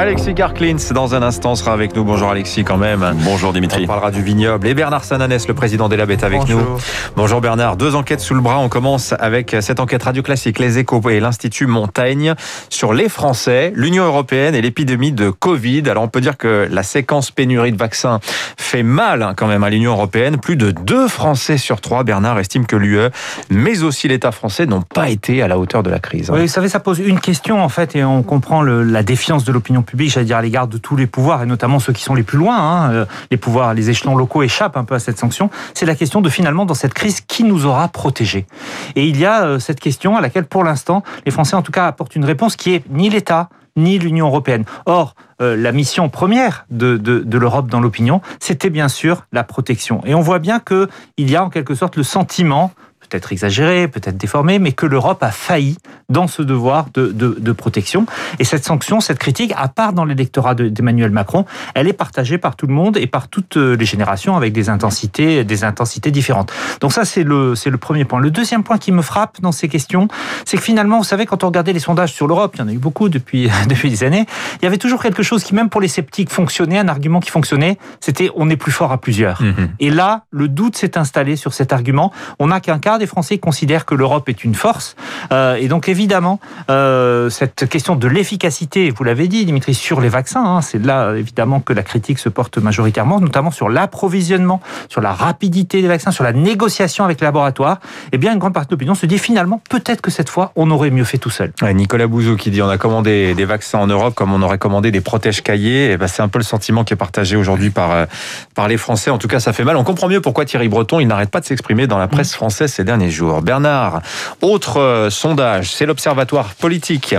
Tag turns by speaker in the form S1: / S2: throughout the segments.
S1: Alexis Garklins, dans un instant, sera avec nous. Bonjour Alexis, quand même.
S2: Bonjour Dimitri.
S1: On parlera du vignoble. Et Bernard Sananès, le président des Labs, est avec
S3: Bonjour.
S1: nous. Bonjour Bernard. Deux enquêtes sous le bras. On commence avec cette enquête Radio Classique, Les Échos et l'Institut Montaigne sur les Français, l'Union Européenne et l'épidémie de Covid. Alors on peut dire que la séquence pénurie de vaccins fait mal hein, quand même à l'Union Européenne. Plus de deux Français sur trois, Bernard, estiment que l'UE, mais aussi l'État français n'ont pas été à la hauteur de la crise. hein.
S3: Oui, vous savez, ça pose une question en fait, et on comprend le- la défiance de l'opinion publique, j'allais dire à l'égard de tous les pouvoirs, et notamment ceux qui sont les plus loin. hein. Euh, Les pouvoirs, les échelons locaux échappent un peu à cette sanction. C'est la question de finalement, dans cette crise, qui nous aura protégés Et il y a euh, cette question à laquelle, pour l'instant, les Français en tout cas apportent une réponse qui est ni l'État ni l'Union européenne. Or, euh, la mission première de, de, l'Europe dans l'opinion, c'était bien sûr la protection. Et on voit bien que il y a en quelque sorte le sentiment peut-être exagéré, peut-être déformé, mais que l'Europe a failli dans ce devoir de, de, de protection. Et cette sanction, cette critique, à part dans l'électorat de- d'Emmanuel Macron, elle est partagée par tout le monde et par toutes euh, les générations avec des intensités, des intensités différentes. Donc ça, c'est le, c'est le premier point. Le deuxième point qui me frappe dans ces questions, c'est que finalement, vous savez, quand on regardait les sondages sur l'Europe, il y en a eu beaucoup depuis, depuis des années, il y avait toujours quelque chose qui, même pour les sceptiques, fonctionnait, un argument qui fonctionnait, c'était on est plus fort à plusieurs.
S1: Mhm.
S3: Et là, le doute s'est installé sur cet argument. On n'a qu'un quart des Français considèrent que l'Europe est une force. Euh, et donc, évidemment, euh, cette question de l'efficacité, vous l'avez dit, Dimitri, sur les vaccins, hein, c'est là, évidemment, que la critique se porte majoritairement, notamment sur l'approvisionnement, sur la rapidité des vaccins, sur la négociation avec les laboratoires. Eh bien, une grande partie de l'opinion se dit finalement, peut-être que cette fois, on aurait mieux fait tout seul.
S1: Ouais, Nicolas Bouzou qui dit on a commandé des vaccins en Europe comme on aurait commandé des protèges cahiers. Et ben, c'est un peu le sentiment qui est partagé aujourd'hui par, euh, par les Français. En tout cas, ça fait mal. On comprend mieux pourquoi Thierry Breton, il n'arrête pas de s'exprimer dans la presse française ces derniers jours. Bernard, autre euh, sondage, c'est l'Observatoire politique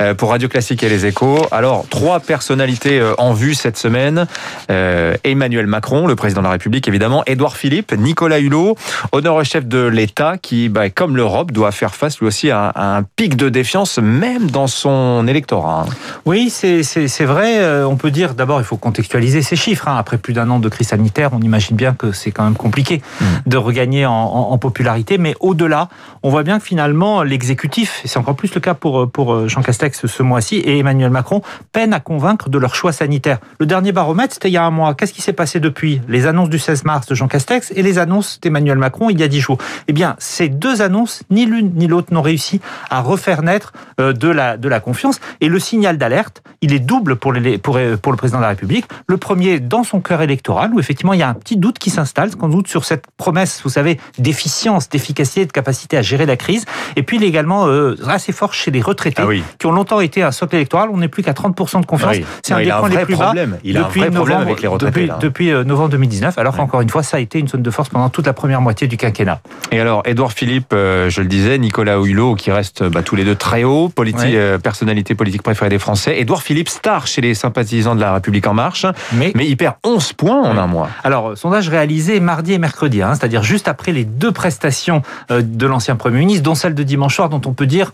S1: euh, pour Radio Classique et les Échos. Alors, trois personnalités euh, en vue cette semaine. Euh, Emmanuel Macron, le président de la République, évidemment. Édouard Philippe, Nicolas Hulot, honneur-chef de l'État qui, bah, comme l'Europe, doit faire face lui aussi à, à un pic de défiance, même dans son électorat. hein.
S3: Oui, c'est vrai. Euh, On peut dire, d'abord, il faut contextualiser ces chiffres. hein. Après plus d'un an de crise sanitaire, on imagine bien que c'est quand même compliqué
S1: Mm.
S3: de regagner en, en- en popularité. Mais au-delà, on voit bien que finalement, l'exécutif, et c'est encore plus le cas pour, pour Jean Castex ce mois-ci, et Emmanuel Macron, peine à convaincre de leur choix sanitaire. Le dernier baromètre, c'était il y a un mois. Qu'est-ce qui s'est passé depuis? Les annonces du 16 mars de Jean Castex et les annonces d'Emmanuel Macron il y a dix jours. Eh bien, ces deux annonces, ni l'une ni l'autre n'ont réussi à refaire naître euh, de la, de la confiance. Et le signal d'alerte, il est double pour, les, pour, euh, pour le président de la République. Le premier, dans son cœur électoral, où effectivement il y a un petit doute qui s'installe, qu'on doute sur cette promesse, vous savez, d'efficience, d'efficacité, de capacité à gérer la crise. Et puis il est également euh, assez fort chez les retraités,
S1: Ah oui.
S3: qui ont longtemps été un socle électoral. On n'est plus qu'à 30% de confiance.
S1: Ah oui.
S3: C'est un des
S1: un
S3: points les plus bas
S1: problème. Il a un
S3: depuis
S1: vrai problème
S3: novembre,
S1: avec les retraités,
S3: depuis,
S1: là.
S3: depuis, euh, novembre 2019, alors qu'encore une fois, ça a été une zone de force pendant toute la première moitié du quinquennat.
S1: Et alors, Édouard Philippe, euh, je le disais, Nicolas Hulot, qui restent bah, tous les deux très hauts, politi- personnalité politique préférée des Français. Édouard Philippe, star chez les sympathisants de la République En Marche,
S3: Mais
S1: mais il perd 11 points en un mois.
S3: Alors, sondage réalisé mardi et mercredi, hein, c'est-à-dire juste après les deux prestations euh, de l'ancien Premier ministre, dont celle de dimanche soir, dont on peut dire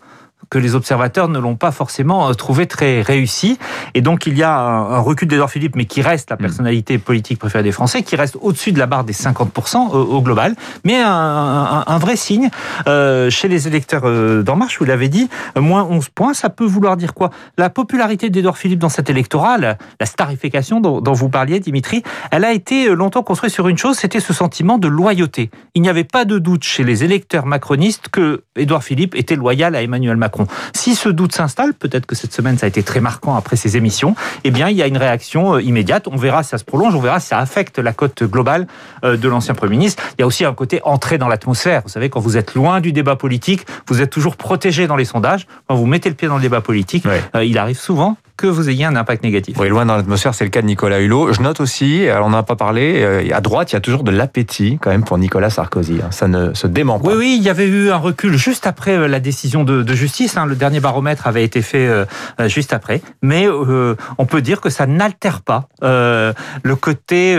S3: que les observateurs ne l'ont pas forcément euh, trouvé très réussi. Et donc, il y a un, recul d'Edouard Philippe, mais qui reste la
S1: Mm.
S3: personnalité politique préférée des Français, qui reste au-dessus de la barre des 50% au, au global. Mais un, un- un vrai signe euh, chez les électeurs euh, d'En Marche, vous l'avez dit, euh, moins 11 points, ça peut vouloir dire quoi? La popularité d'Edouard Philippe dans cet électorat, la, la starification dont, dont vous parliez, Dimitri, elle a été euh, longtemps construite sur une chose, c'était ce sentiment de loyauté. Il n'y avait pas de doute chez les électeurs macronistes que Édouard Philippe était loyal à Emmanuel Macron. Si ce doute s'installe, peut-être que cette semaine ça a été très marquant après ces émissions, eh bien il y a une réaction euh, immédiate. On verra si ça se prolonge, on verra si ça affecte la cote globale euh, de l'ancien Premier ministre. Il y a aussi un côté entrée dans l'atmosphère. Vous savez, quand vous êtes loin du débat politique, vous êtes toujours protégé dans les sondages. Quand vous mettez le pied dans le débat politique,
S1: Ouais.
S3: euh, il arrive souvent que vous ayez un impact négatif.
S1: Oui, loin dans l'atmosphère, c'est le cas de Nicolas Hulot. Je note aussi, alors on n'en a pas parlé, euh, à droite, il y a toujours de l'appétit quand même pour Nicolas Sarkozy. hein. Ça ne se dément pas.
S3: Oui, oui, il y avait eu un recul juste après euh, la décision de, de justice. hein. Le dernier baromètre avait été fait euh, juste après. Mais euh, on peut dire que ça n'altère pas euh, le côté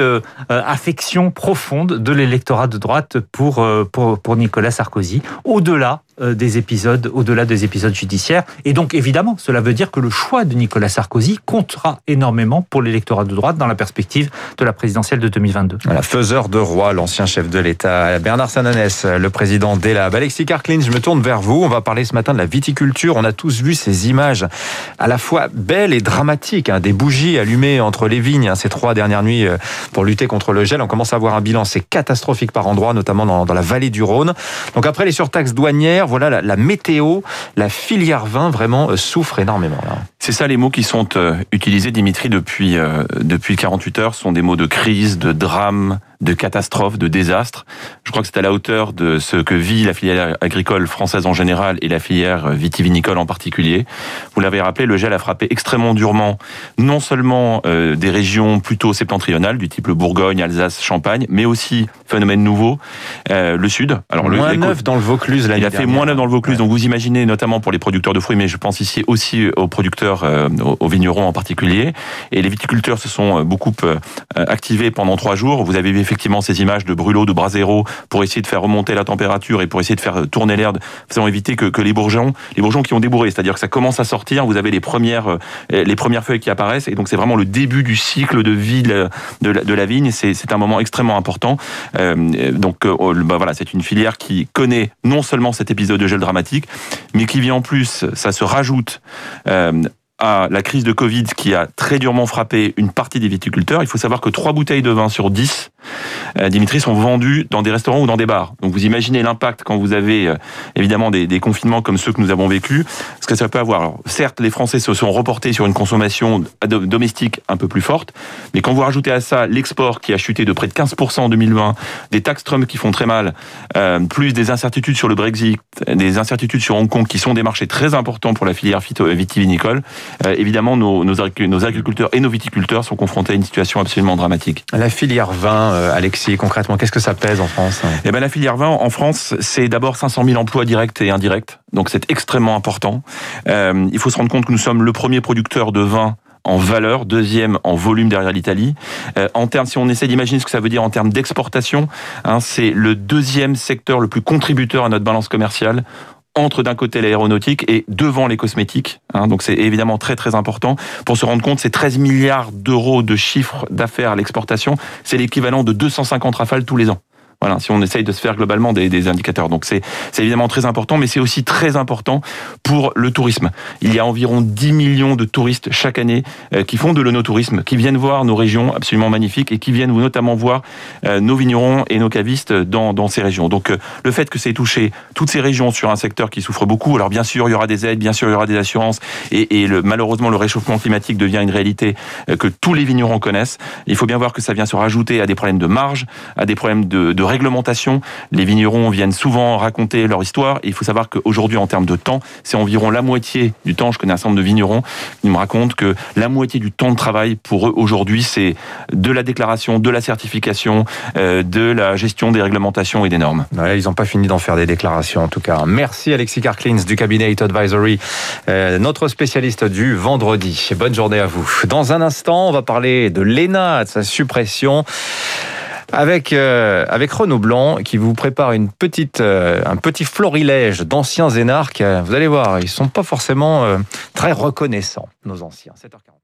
S3: affection profonde de l'électorat de droite pour, pour, pour Nicolas Sarkozy. Au-delà des épisodes, au-delà des épisodes judiciaires. Et donc, évidemment, cela veut dire que le choix de Nicolas Sarkozy comptera énormément pour l'électorat de droite dans la perspective de la présidentielle de 2022.
S1: Voilà, faiseur de roi, l'ancien chef de l'État, Bernard Sananès, le président d'ELAB. Alexis Karklin, je me tourne vers vous. On va parler ce matin de la viticulture. On a tous vu ces images à la fois belles et dramatiques, hein, des bougies allumées entre les vignes hein, ces trois dernières nuits euh, pour lutter contre le gel. On commence à avoir un bilan, c'est catastrophique par endroits, notamment dans, dans, la vallée du Rhône. Donc après les surtaxes douanières, voilà la, la météo, la filière vin vraiment euh, souffre énormément.
S2: C'est ça les mots qui sont euh, utilisés, Dimitri, depuis, euh, depuis 48 heures, sont des mots de crise, de drame, de catastrophe, de désastre. Je crois que c'est à la hauteur de ce que vit la filière agricole française en général et la filière vitivinicole en particulier. Vous l'avez rappelé, le gel a frappé extrêmement durement non seulement euh, des régions plutôt septentrionales, du type le Bourgogne, Alsace, Champagne, mais aussi, phénomène nouveau, euh, le sud.
S1: Alors, moins le, 9 dans le Vaucluse
S2: Il a fait moins 9 dans le Vaucluse, ouais. donc vous imaginez notamment pour les producteurs de fruits, mais je pense ici aussi aux producteurs, euh, aux vignerons en particulier. Et les viticulteurs se sont beaucoup activés pendant trois jours. Vous avez vu effectivement ces images de brûlots, de brasero, pour essayer de faire remonter la température et pour essayer de faire tourner l'air, faisant éviter que, que, les bourgeons, les bourgeons qui ont débourré, c'est-à-dire que ça commence à sortir, vous avez les premières, les premières feuilles qui apparaissent, et donc c'est vraiment le début du cycle de vie de la, de la vigne. C'est un moment extrêmement important. Euh, donc euh, bah voilà, c'est une filière qui connaît non seulement cet épisode de gel dramatique, mais qui vit en plus, ça se rajoute euh, à la crise de Covid qui a très durement frappé une partie des viticulteurs. Il faut savoir que trois bouteilles de vin sur 10, euh, Dimitri, sont vendues dans des restaurants ou dans des bars. Donc vous imaginez l'impact quand vous avez euh, évidemment des, confinements comme ceux que nous avons vécu, ce que ça peut avoir. Alors, certes, les Français se sont reportés sur une consommation domestique un peu plus forte, mais quand vous rajoutez à ça l'export qui a chuté de près de 15% en 2020, des taxes Trump qui font très mal, euh, plus des incertitudes sur le Brexit, des incertitudes sur Hong Kong qui sont des marchés très importants pour la filière vitivinicole, euh, évidemment, nos, nos, agriculteurs et nos viticulteurs sont confrontés à une situation absolument dramatique.
S1: La filière vin, euh, Alexis, concrètement, qu'est-ce que ça pèse en France
S2: Eh ben, la filière vin en France, c'est d'abord 500 000 emplois directs et indirects, donc c'est extrêmement important. Euh, il faut se rendre compte que nous sommes le premier producteur de vin en valeur, deuxième en volume derrière l'Italie. Euh, en termes, si on essaie d'imaginer ce que ça veut dire en termes d'exportation, hein, c'est le deuxième secteur le plus contributeur à notre balance commerciale entre d'un côté l'aéronautique et devant les cosmétiques. Hein, donc c'est évidemment très très important. Pour se rendre compte, c'est 13 milliards d'euros de chiffre d'affaires à l'exportation. C'est l'équivalent de 250 rafales tous les ans. Voilà, si on essaye de se faire globalement des, indicateurs. Donc c'est évidemment très important, mais c'est aussi très important pour le tourisme. Il y a environ 10 millions de touristes chaque année euh, qui font de l'onotourisme, qui viennent voir nos régions absolument magnifiques et qui viennent notamment voir euh, nos vignerons et nos cavistes dans, ces régions. Donc euh, le fait que c'est touché toutes ces régions sur un secteur qui souffre beaucoup, alors bien sûr il y aura des aides, bien sûr il y aura des assurances, et, malheureusement le réchauffement climatique devient une réalité que tous les vignerons connaissent. Il faut bien voir que ça vient se rajouter à des problèmes de marge, à des problèmes de, de réglementation. Les vignerons viennent souvent raconter leur histoire. Il faut savoir qu'aujourd'hui, en termes de temps, c'est environ la moitié du temps. Je connais un certain nombre de vignerons qui me racontent que la moitié du temps de travail pour eux aujourd'hui, c'est de la déclaration, de la certification, euh, de la gestion des réglementations et des normes.
S1: Ils n'ont pas fini d'en faire des déclarations en tout cas. Merci Alexis Karklins du cabinet Advisory, euh, notre spécialiste du vendredi. Bonne journée à vous. Dans un instant, on va parler de l'ENA, de sa suppression avec euh, avec Renaud Blanc qui vous prépare une petite euh, un petit florilège d'anciens énarques. Vous allez voir, ils sont pas forcément euh, très reconnaissants nos anciens. 7h40.